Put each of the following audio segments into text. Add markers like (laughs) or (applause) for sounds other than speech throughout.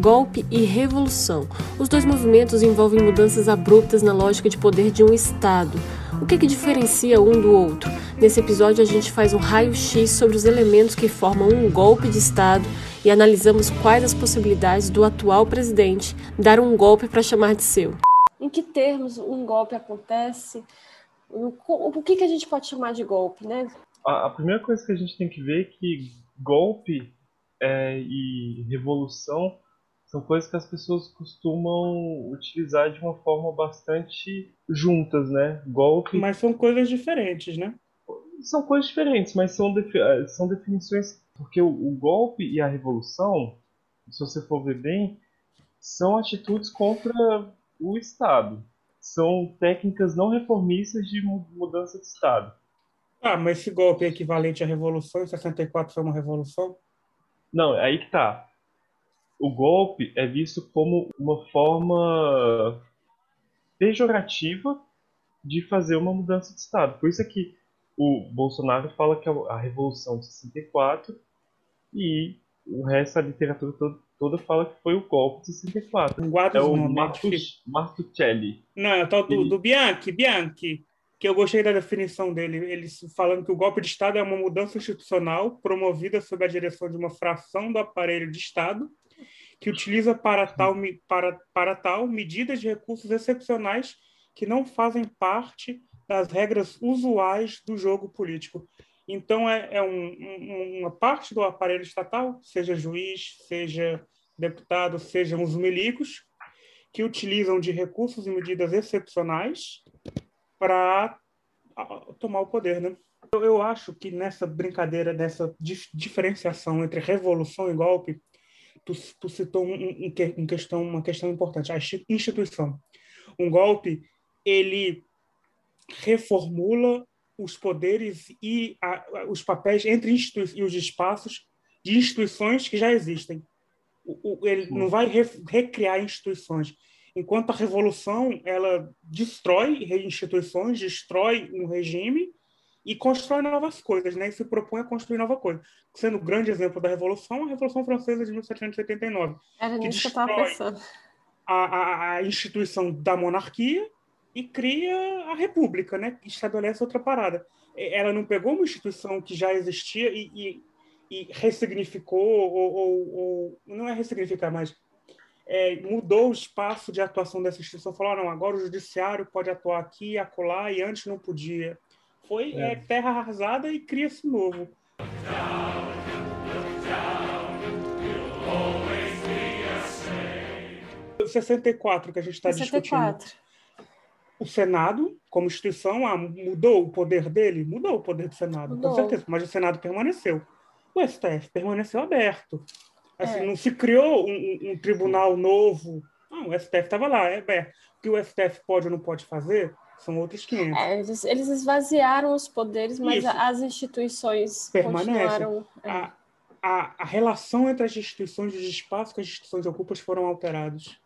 golpe e revolução. Os dois movimentos envolvem mudanças abruptas na lógica de poder de um Estado. O que, que diferencia um do outro? Nesse episódio, a gente faz um raio-x sobre os elementos que formam um golpe de Estado e analisamos quais as possibilidades do atual presidente dar um golpe para chamar de seu. Em que termos um golpe acontece? O que, que a gente pode chamar de golpe, né? A, a primeira coisa que a gente tem que ver é que golpe é, e revolução são coisas que as pessoas costumam utilizar de uma forma bastante juntas, né? Golpe. Mas são coisas diferentes, né? São coisas diferentes, mas são, defi são definições. Porque o, o golpe e a revolução, se você for ver bem, são atitudes contra o Estado. São técnicas não reformistas de mudança de Estado. Ah, mas esse golpe é equivalente à revolução, em 64 foi uma revolução? Não, aí que tá. O golpe é visto como uma forma pejorativa de fazer uma mudança de Estado. Por isso é que o Bolsonaro fala que é a Revolução de 64 e o resto da literatura toda, toda fala que foi o golpe de 64. Guarda é o Martus, Martuccelli. Não, é o tal do, do Bianchi, Bianchi, que eu gostei da definição dele. Ele falando que o golpe de Estado é uma mudança institucional promovida sob a direção de uma fração do aparelho de Estado que utiliza para tal, para, para tal medidas de recursos excepcionais que não fazem parte das regras usuais do jogo político. Então, é, é um- um- uma parte do aparelho estatal, seja juiz, seja deputado, sejam os milicos, que utilizam de recursos e medidas excepcionais para tomar o poder, né? Eu, eu acho que nessa brincadeira, nessa dif- diferenciação entre revolução e golpe, tu, tu citou um, um- um que- questão, uma questão importante, a insti- instituição. Um golpe, ele reformula os poderes e a- os papéis entre institui e os espaços de instituições que já existem. O- o- ele não vai re- recriar instituições. Enquanto a revolução ela destrói instituições, destrói um regime e constrói novas coisas, né? E se propõe a construir nova coisa. Sendo o grande exemplo da revolução, a Revolução Francesa de 1789 Era que nisso que eu pensando. a, a, a instituição da monarquia e cria a república, né? Que estabelece outra parada. Ela não pegou uma instituição que já existia e, e, e ressignificou, ou, ou, ou- não é ressignificar, mas é, mudou o espaço de atuação dessa instituição. Falou, ah, não, agora o judiciário pode atuar aqui, acolá, e antes não podia. Foi É. é, terra arrasada e cria-se novo. O 64 que a gente está discutindo. 64. o Senado, como instituição, ah, mudou o poder dele? Mudou o poder do Senado, Mudou. com certeza, mas o Senado permaneceu. O STF permaneceu aberto. Assim, É. Não se criou um, um- um tribunal novo. Não, o STF estava lá, é aberto. O que o STF pode ou não pode fazer são outros 500. É, eles, eles esvaziaram os poderes, mas Isso. as instituições Permanecem. continuaram. é. A, a, a relação entre as instituições e os espaços que as instituições ocupam foram alterados.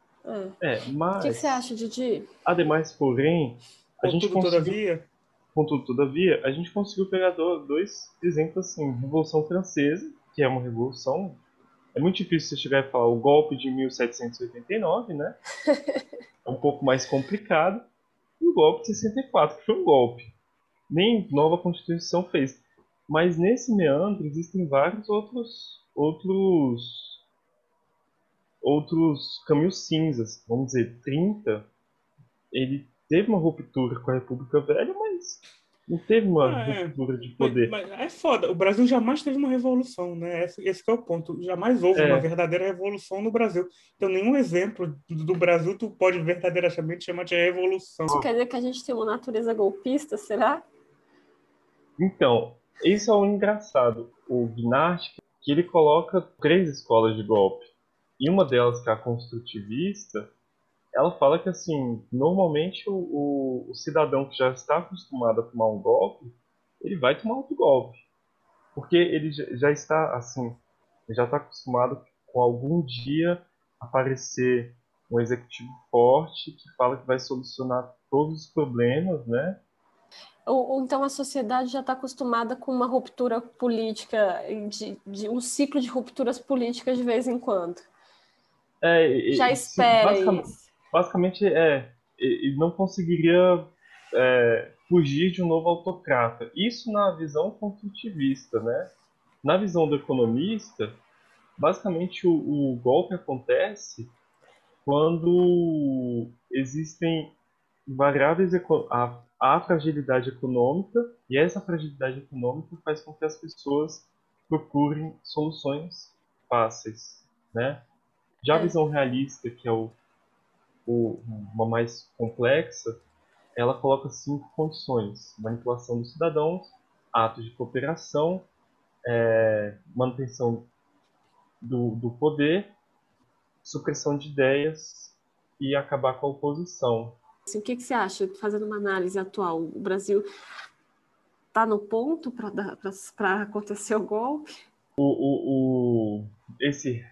É. É, O mas, que, que você acha, Didi? ademais, porém, a gente Contudo, conseguiu, todavia, contudo, todavia, a gente conseguiu pegar do- dois exemplos assim, Revolução Francesa, que é uma revolução, é muito difícil você chegar e falar o golpe de 1789, né? (laughs) É um pouco mais complicado. O golpe de 64, que foi um golpe. Nem nova Constituição fez. Mas nesse meandro existem vários outros outros outros caminhos cinzas, vamos dizer, 30, ele teve uma ruptura com a República Velha, mas não teve uma Ah, é. ruptura de Mas, poder. mas é foda. O Brasil jamais teve uma revolução, né? Esse, esse que é o ponto. Jamais houve É. uma verdadeira revolução no Brasil. Então, nenhum exemplo do Brasil tu pode verdadeiramente chamar de revolução. Isso quer dizer que a gente tem uma natureza golpista, será? Então, isso é o engraçado. O Gnardi, que ele coloca três escolas de golpe. E uma delas, que é a construtivista, ela fala que, assim, normalmente o, o- o cidadão que já está acostumado a tomar um golpe, ele vai tomar outro golpe. Porque ele já, já está, assim, já está acostumado com algum dia aparecer um executivo forte que fala que vai solucionar todos os problemas, né? Ou, ou então a sociedade já está acostumada com uma ruptura política, de, de um ciclo de rupturas políticas de vez em quando. É, Já espera basicamente, isso. Basicamente, é, ele não conseguiria é, fugir de um novo autocrata. Isso na visão construtivista, né? Na visão do economista, basicamente o, o golpe acontece quando existem variáveis a, a fragilidade econômica e essa fragilidade econômica faz com que as pessoas procurem soluções fáceis, né? Já a É. visão realista, que é o, o, uma mais complexa, ela coloca cinco condições: manipulação dos cidadãos, atos de cooperação, é, manutenção do, do poder, supressão de ideias e acabar com a oposição. Assim, o que, que você acha, fazendo uma análise atual? O Brasil está no ponto para acontecer o golpe? O, o, o, esse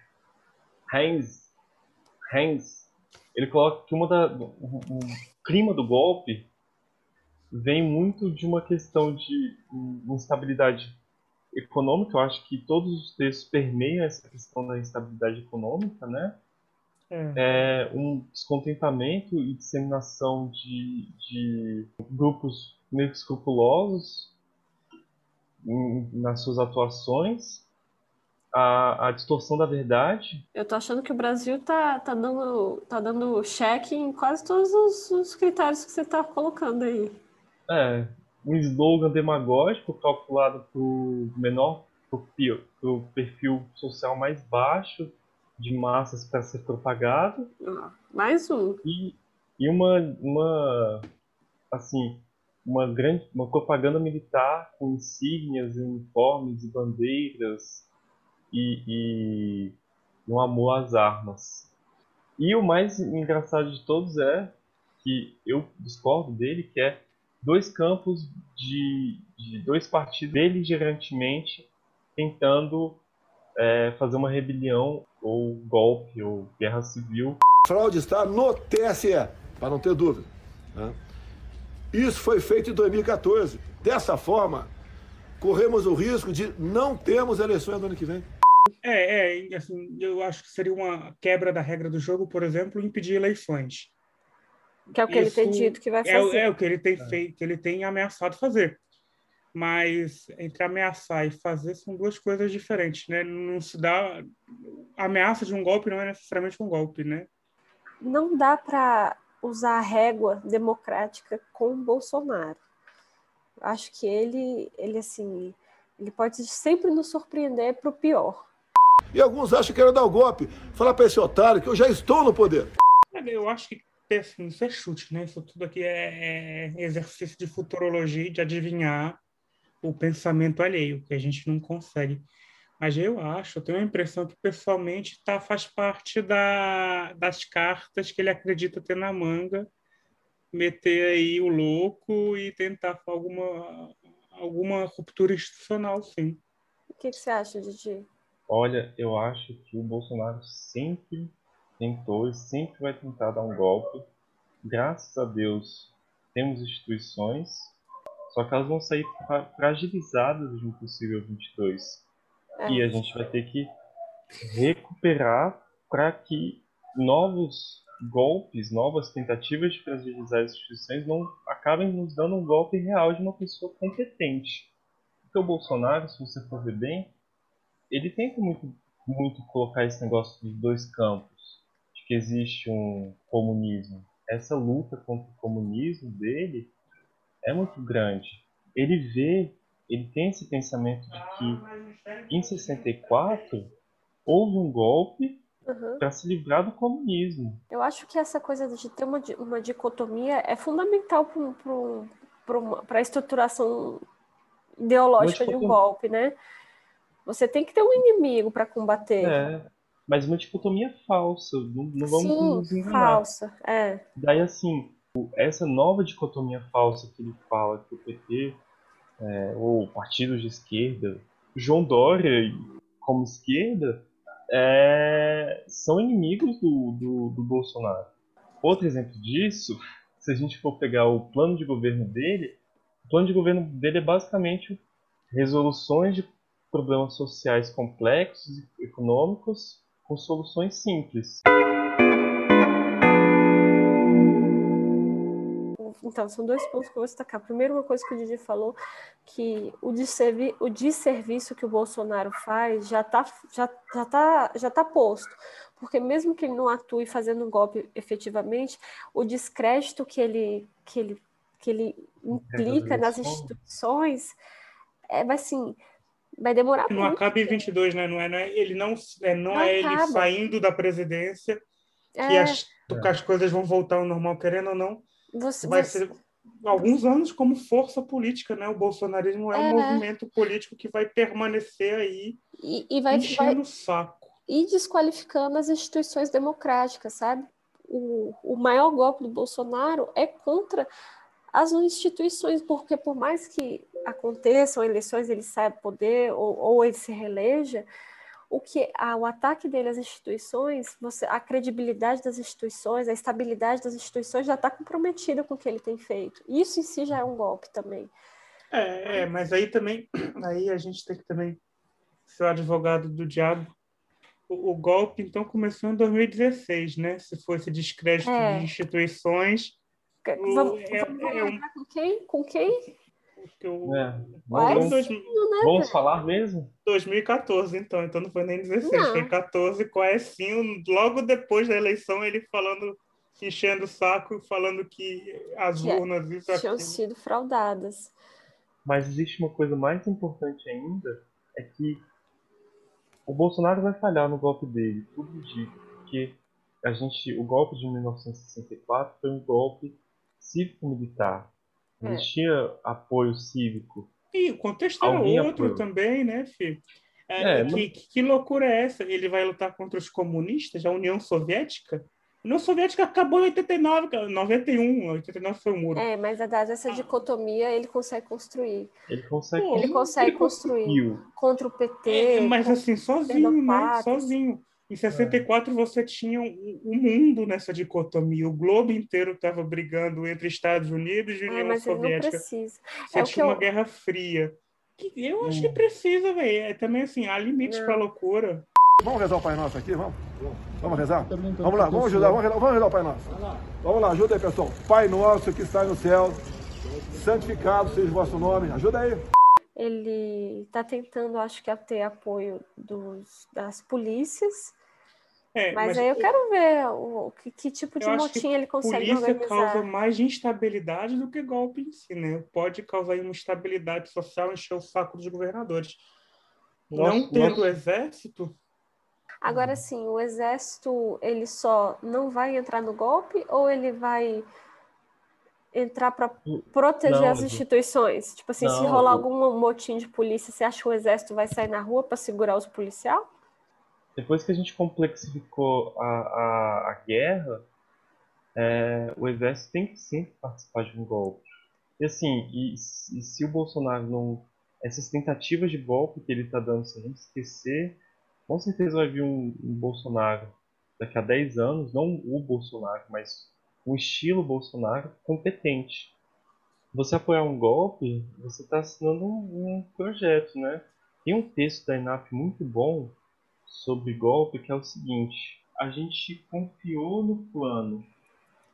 Heinz, Heinz, ele coloca que uma da, o, o clima do golpe vem muito de uma questão de instabilidade econômica. Eu acho que todos os textos permeiam essa questão da instabilidade econômica, né? É. É um descontentamento e disseminação de, de grupos meio escrupulosos em- nas suas atuações, a, a distorção da verdade. Eu tô achando que o Brasil tá, tá, dando, tá dando cheque em quase todos os, os critérios que você tá colocando aí. É, um slogan demagógico calculado para o menor, para o perfil social mais baixo de massas para ser propagado. Ó, mais um. e, e uma, uma assim uma grande uma propaganda militar com insígnias, uniformes e bandeiras e, e um amor às armas. E o mais engraçado de todos é que eu discordo dele, que é dois campos de, de dois partidos beligerantemente tentando é, fazer uma rebelião ou golpe ou guerra civil fraude está no TSE, para não ter dúvida. né? Isso foi feito em 2014. Dessa forma, corremos o risco de não termos eleições no ano que vem. É, é, assim, eu acho que seria uma quebra da regra do jogo, por exemplo, impedir eleições. Que é o que ele tem Isso dito que vai É, fazer. é o que ele tem feito, que ele tem ameaçado fazer. Mas entre ameaçar e fazer são duas coisas diferentes, né? Não se dá a ameaça de um golpe não é necessariamente um golpe, né? Não dá para usar a régua democrática com o Bolsonaro. Acho que ele, ele assim, ele pode sempre nos surpreender para o pior. E alguns acham que querem dar o golpe. Falar para esse otário que eu já estou no poder. Eu acho que assim, isso é chute, né? Isso tudo aqui é, é exercício de futurologia, de adivinhar o pensamento alheio, que a gente não consegue. Mas eu acho, eu tenho a impressão que pessoalmente tá, faz parte da, das cartas que ele acredita ter na manga, meter aí o louco e tentar alguma, alguma ruptura institucional, sim. O que, que você acha, Didi? Olha, eu acho que o Bolsonaro sempre tentou e sempre vai tentar dar um golpe. Graças a Deus temos instituições, só que elas vão sair fra- fragilizadas de um possível 22. É. E a gente vai ter que recuperar para que novos golpes, novas tentativas de fragilizar as instituições não acabem nos dando um golpe real de uma pessoa competente. Porque o Bolsonaro, se você for ver bem, ele tenta muito, muito colocar esse negócio de dois campos, de que existe um comunismo. Essa luta contra o comunismo dele é muito grande. Ele vê, ele tem esse pensamento de que em 64 houve um golpe Uhum. para se livrar do comunismo. Eu acho que essa coisa de ter uma, uma dicotomia é fundamental para a estruturação ideológica de um golpe, né? Você tem que ter um inimigo para combater. É, mas uma dicotomia falsa, não, não vamos nos Sim, enganar. falsa. É. Daí, assim, essa nova dicotomia falsa que ele fala que o PT, é, ou partidos de esquerda, João Dória como esquerda, é, são inimigos do, do, do Bolsonaro. Outro exemplo disso, se a gente for pegar o plano de governo dele, o plano de governo dele é basicamente resoluções de problemas sociais complexos e econômicos com soluções simples. Então, são dois pontos que eu vou destacar. Primeiro, uma coisa que o Didi falou, que o, desservi o desserviço que o Bolsonaro faz já está já, já tá, já tá posto. Porque mesmo que ele não atue fazendo um golpe efetivamente, o descrédito que ele, que ele, que ele implica nas instituições é, vai assim, vai demorar não muito. Não acaba em 22, né? Não é, não é, ele não, é, não, não é ele saindo da presidência que, é. as, que as coisas vão voltar ao normal, querendo ou não você, vai você... ser alguns anos como força política, né? O bolsonarismo é, é um movimento político que vai permanecer aí e, e vai, enchendo o saco. E desqualificando as instituições democráticas, sabe? O, o maior golpe do Bolsonaro é contra as instituições, porque por mais que aconteçam eleições, ele saia do poder ou, ou ele se reeleja, o que a, o ataque dele às instituições, você, a credibilidade das instituições, a estabilidade das instituições já está comprometida com o que ele tem feito. Isso em si já é um golpe também. É, é, mas aí também, (clears throat) aí a gente tem que também ser o advogado do diabo. O, o golpe então começou em 2016, né? Se fosse descrédito é. de instituições. Vamos, é, vamos é com quem? Com quem? Que eu. É. Vamos, dois, vamos falar mesmo? 2014, então. Então não foi nem 16, não. foi 14, com a Ecinho, logo depois da eleição, ele falando, enchendo o saco, falando que as que urnas isso tinham sido fraudadas. Mas existe uma coisa mais importante ainda, é que o Bolsonaro vai falhar no golpe dele, tudo indica, porque a gente, o golpe de 1964 foi um golpe cívico-militar é. Existia apoio cívico. E o contexto era Alguém outro apoiou. também, né, filho? É, é, que, que, loucura é essa? Ele vai lutar contra os comunistas, a União Soviética? A União Soviética acabou em 89, 91, 89 foi o muro. É, mas a dada essa dicotomia ele consegue construir. Ele consegue, ele consegue ele construir conseguiu. contra o PT. É, mas assim, sozinho, né? Sozinho. Em 64 é. você tinha o um, mundo nessa dicotomia. O globo inteiro estava brigando entre Estados Unidos e União mas Soviética. Você é tinha uma eu... guerra fria. Eu acho que hum. precisa, velho. É, também assim, há limites para loucura. Vamos rezar o Pai Nosso aqui, vamos? Vamos rezar? Vamos lá, vamos ajudar, vamos rezar, vamos rezar o Pai Nosso. Vamos lá, ajuda aí, pessoal. Pai Nosso que está no céu, santificado seja o vosso nome. Ajuda aí ele está tentando, acho que, ter apoio dos, das polícias é, mas, mas, aí eu quero ver o, que, que tipo de motim ele consegue polícia organizar. causa mais instabilidade do que golpe em si, né? Pode causar uma instabilidade social, encher o saco dos governadores. Nossa, não tendo nossa. exército... Agora sim, o exército, ele só não vai entrar no golpe ou ele vai entrar para proteger não, as instituições? Tipo assim, não, se rolar algum motim de polícia, você acha que o exército vai sair na rua para segurar os policiais? Depois que a gente complexificou a, a, a guerra, é, o exército tem que sempre participar de um golpe. E assim, e, e se o Bolsonaro não. Essas tentativas de golpe que ele está dando, se a gente esquecer, com certeza vai vir um, um, Bolsonaro daqui a 10 anos, não o Bolsonaro, mas o estilo Bolsonaro competente. Você apoiar um golpe, você está assinando um, um projeto, né? Tem um texto da INAP muito bom sobre golpe que é o seguinte: a gente confiou no plano,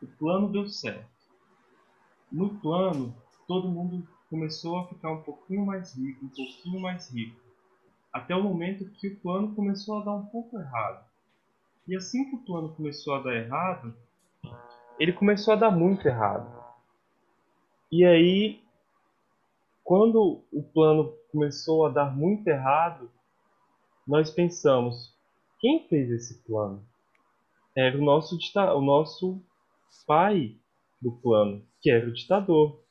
o plano deu certo. No plano, todo mundo começou a ficar um pouquinho mais rico, um pouquinho mais rico, até o momento que o plano começou a dar um pouco errado. E assim que o plano começou a dar errado, ele começou a dar muito errado. E aí, quando o plano começou a dar muito errado, nós pensamos: quem fez esse plano? Era o nosso, o nosso pai do plano, que era o ditador.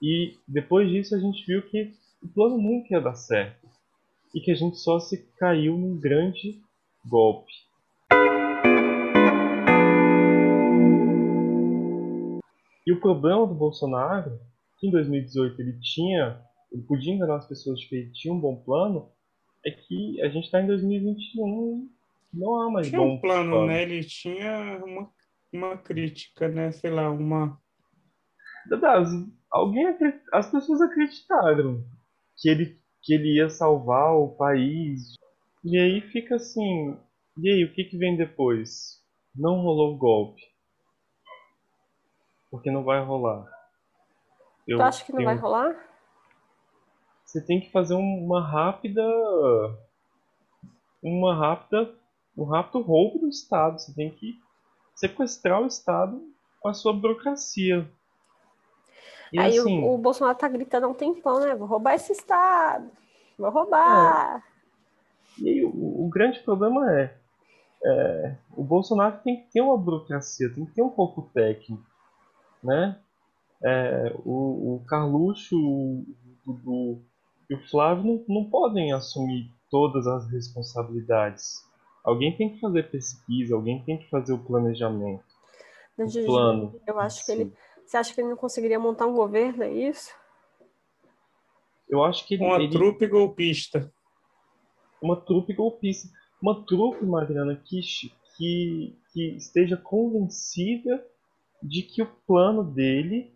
E depois disso a gente viu que o plano nunca ia dar certo e que a gente só se caiu num grande golpe. E o problema do Bolsonaro, que em 2018 ele tinha, ele podia enganar as pessoas de que ele tinha um bom plano, é que a gente está em 2021 não há mais tinha bom um plano, plano, né? Ele tinha uma, uma crítica, né? Sei lá, uma... As, alguém, as pessoas acreditaram que ele, que ele ia salvar o país. E aí fica assim, E aí, o que, que vem depois? Não rolou o golpe. Porque não vai rolar. Eu tu acha que não tenho... vai rolar? Você tem que fazer uma rápida. Uma rápida. Um rápido roubo do Estado. Você tem que sequestrar o Estado com a sua burocracia. E Aí assim, o, o, Bolsonaro tá gritando há um tempão, né? Vou roubar esse Estado. Vou roubar. É. E aí, o, o, grande problema é, é, o Bolsonaro tem que ter uma burocracia, tem que ter um corpo técnico, né? É, o, o Carluxo, o Dudu e o Flávio não, não podem assumir todas as responsabilidades. Alguém tem que fazer pesquisa, alguém tem que fazer o planejamento. o plano. Eu acho que ele. Você acha que ele não conseguiria montar um governo, é isso? Eu acho que ele. Uma ele... trupe golpista. Uma trupe golpista. Uma trupe, Mariana, que, que, que esteja convencida de que o plano dele.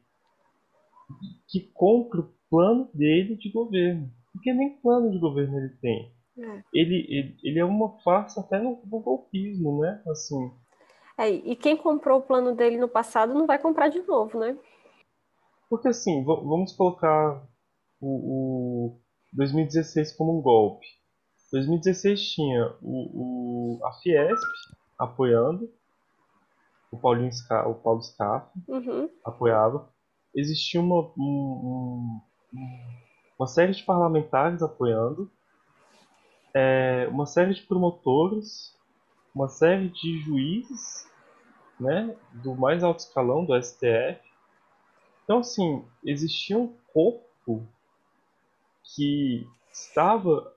que compra o plano dele de governo. Porque nem plano de governo ele tem. É. Ele, ele, ele é uma farsa até no, no golpismo, né? Assim. É, e quem comprou o plano dele no passado não vai comprar de novo, né? Porque assim, vamos colocar o, o 2016 como um golpe. 2016 tinha o, o, a Fiesp apoiando, o Paulinho Sca, o Paulo Scaff uhum. apoiava. Existia uma, um, uma série de parlamentares apoiando, é, uma série de promotores, uma série de juízes, né, do mais alto escalão do STF. Então, assim, existia um corpo que estava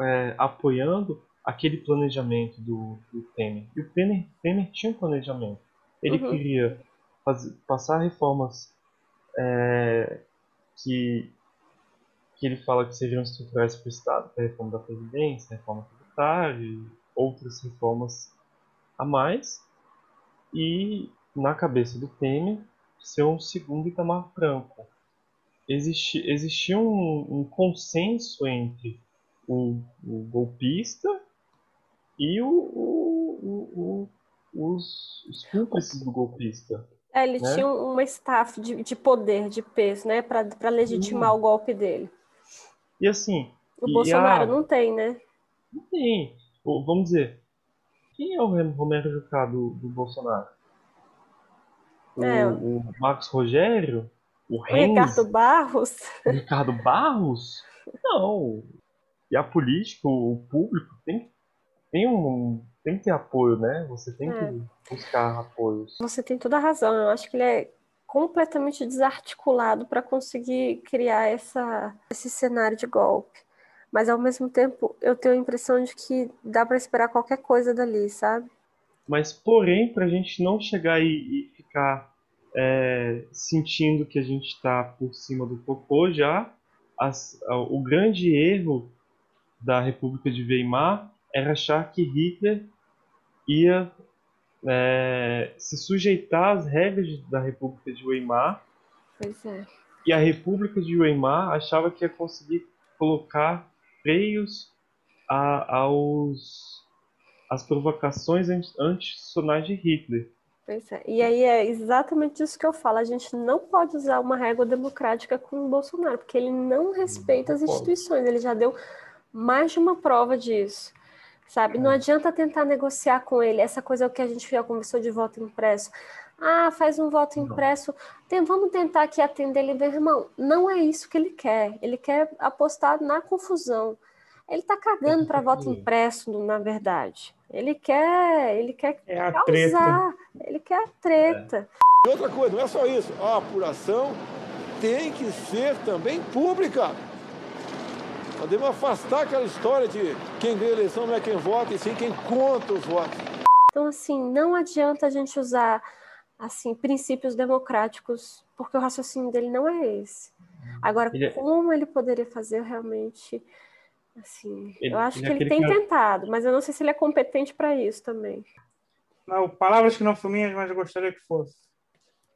é, apoiando aquele planejamento do, do Temer. E o Temer, Temer tinha um planejamento. Ele uhum. queria fazer, passar reformas é, que, que ele fala que seriam estruturais para o Estado, a reforma da Previdência, a reforma tributária outras reformas a mais. E na cabeça do Temer ser um segundo Itamar Franco existi, existia um, um consenso entre o, o, golpista e o, o, os, os cúmplices do golpista. É, ele né? tinha uma staff de, de poder, de peso, né, para legitimar hum. o golpe dele. E assim. O Bolsonaro a... não tem, né? Não tem. Vamos dizer, quem é o Romero Jucá do, do Bolsonaro? O, é. o Marcos Rogério? O, o Ricardo Barros? O Ricardo Barros? (laughs) Não. E a política, o público tem, tem um tem que ter apoio, né? Você tem é. que buscar apoios. Você tem toda a razão. Eu acho que ele é completamente desarticulado para conseguir criar essa, esse cenário de golpe. Mas ao mesmo tempo, eu tenho a impressão de que dá para esperar qualquer coisa dali, sabe? Mas porém, para a gente não chegar e, e ficar é, sentindo que a gente está por cima do cocô já. As, o grande erro da República de Weimar era achar que Hitler ia é, se sujeitar às regras da República de Weimar. Pois é. E a República de Weimar achava que ia conseguir colocar freios a, aos as provocações antissociais de Hitler. Pois é. E aí é exatamente isso que eu falo. A gente não pode usar uma régua democrática com o Bolsonaro, porque ele não respeita as instituições. Ele já deu mais de uma prova disso. Sabe? Não é. adianta tentar negociar com ele. Essa coisa é o que a gente já conversou de voto impresso. Ah, faz um voto impresso. Tem, vamos tentar aqui atender ele, meu irmão. Não é isso que ele quer. Ele quer apostar na confusão. Ele está cagando para voto impresso, na verdade. Ele quer, ele quer é a causar, treta. ele quer a treta. É. Outra coisa, não é só isso. A apuração tem que ser também pública. Podemos afastar aquela história de quem ganha a eleição não é quem vota, e sim quem conta os votos. Então, assim, não adianta a gente usar assim princípios democráticos, porque o raciocínio dele não é esse. Agora, ele... É como ele poderia fazer realmente Assim, ele, eu acho que ele tem que... tentado, mas eu não sei se ele é competente para isso também. Não, palavras que não são minhas, mas eu gostaria que fosse.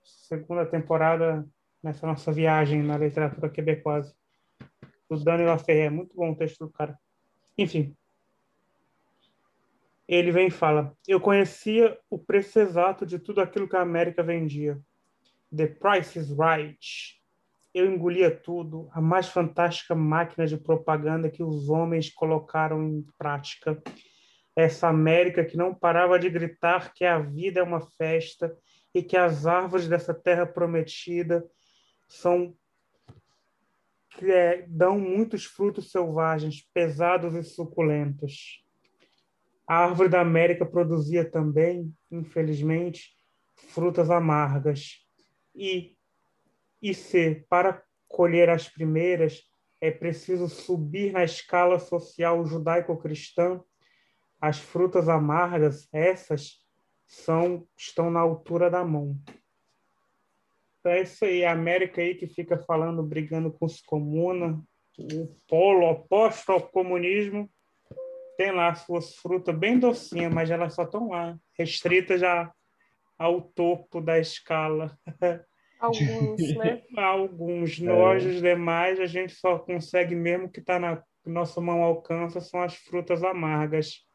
Segunda temporada nessa nossa viagem na literatura quebecosa. Do Dani Laferrière. Muito bom o texto do cara. Enfim. Ele vem e fala: Eu conhecia o preço exato de tudo aquilo que a América vendia. The price is right. Eu engolia tudo, a mais fantástica máquina de propaganda que os homens colocaram em prática. Essa América que não parava de gritar que a vida é uma festa e que as árvores dessa terra prometida são é, dão muitos frutos selvagens, pesados e suculentos. A árvore da América produzia também, infelizmente, frutas amargas. E, e se, para colher as primeiras, é preciso subir na escala social judaico-cristã, as frutas amargas, essas, são estão na altura da mão. Então é isso aí, a América aí que fica falando, brigando com os comunas, o polo oposto ao comunismo, tem lá suas frutas bem docinhas, mas elas só estão lá, restritas já ao topo da escala. (laughs) Alguns, né? Alguns. É. Nós, os demais, a gente só consegue mesmo que está na nossa mão alcança, são as frutas amargas.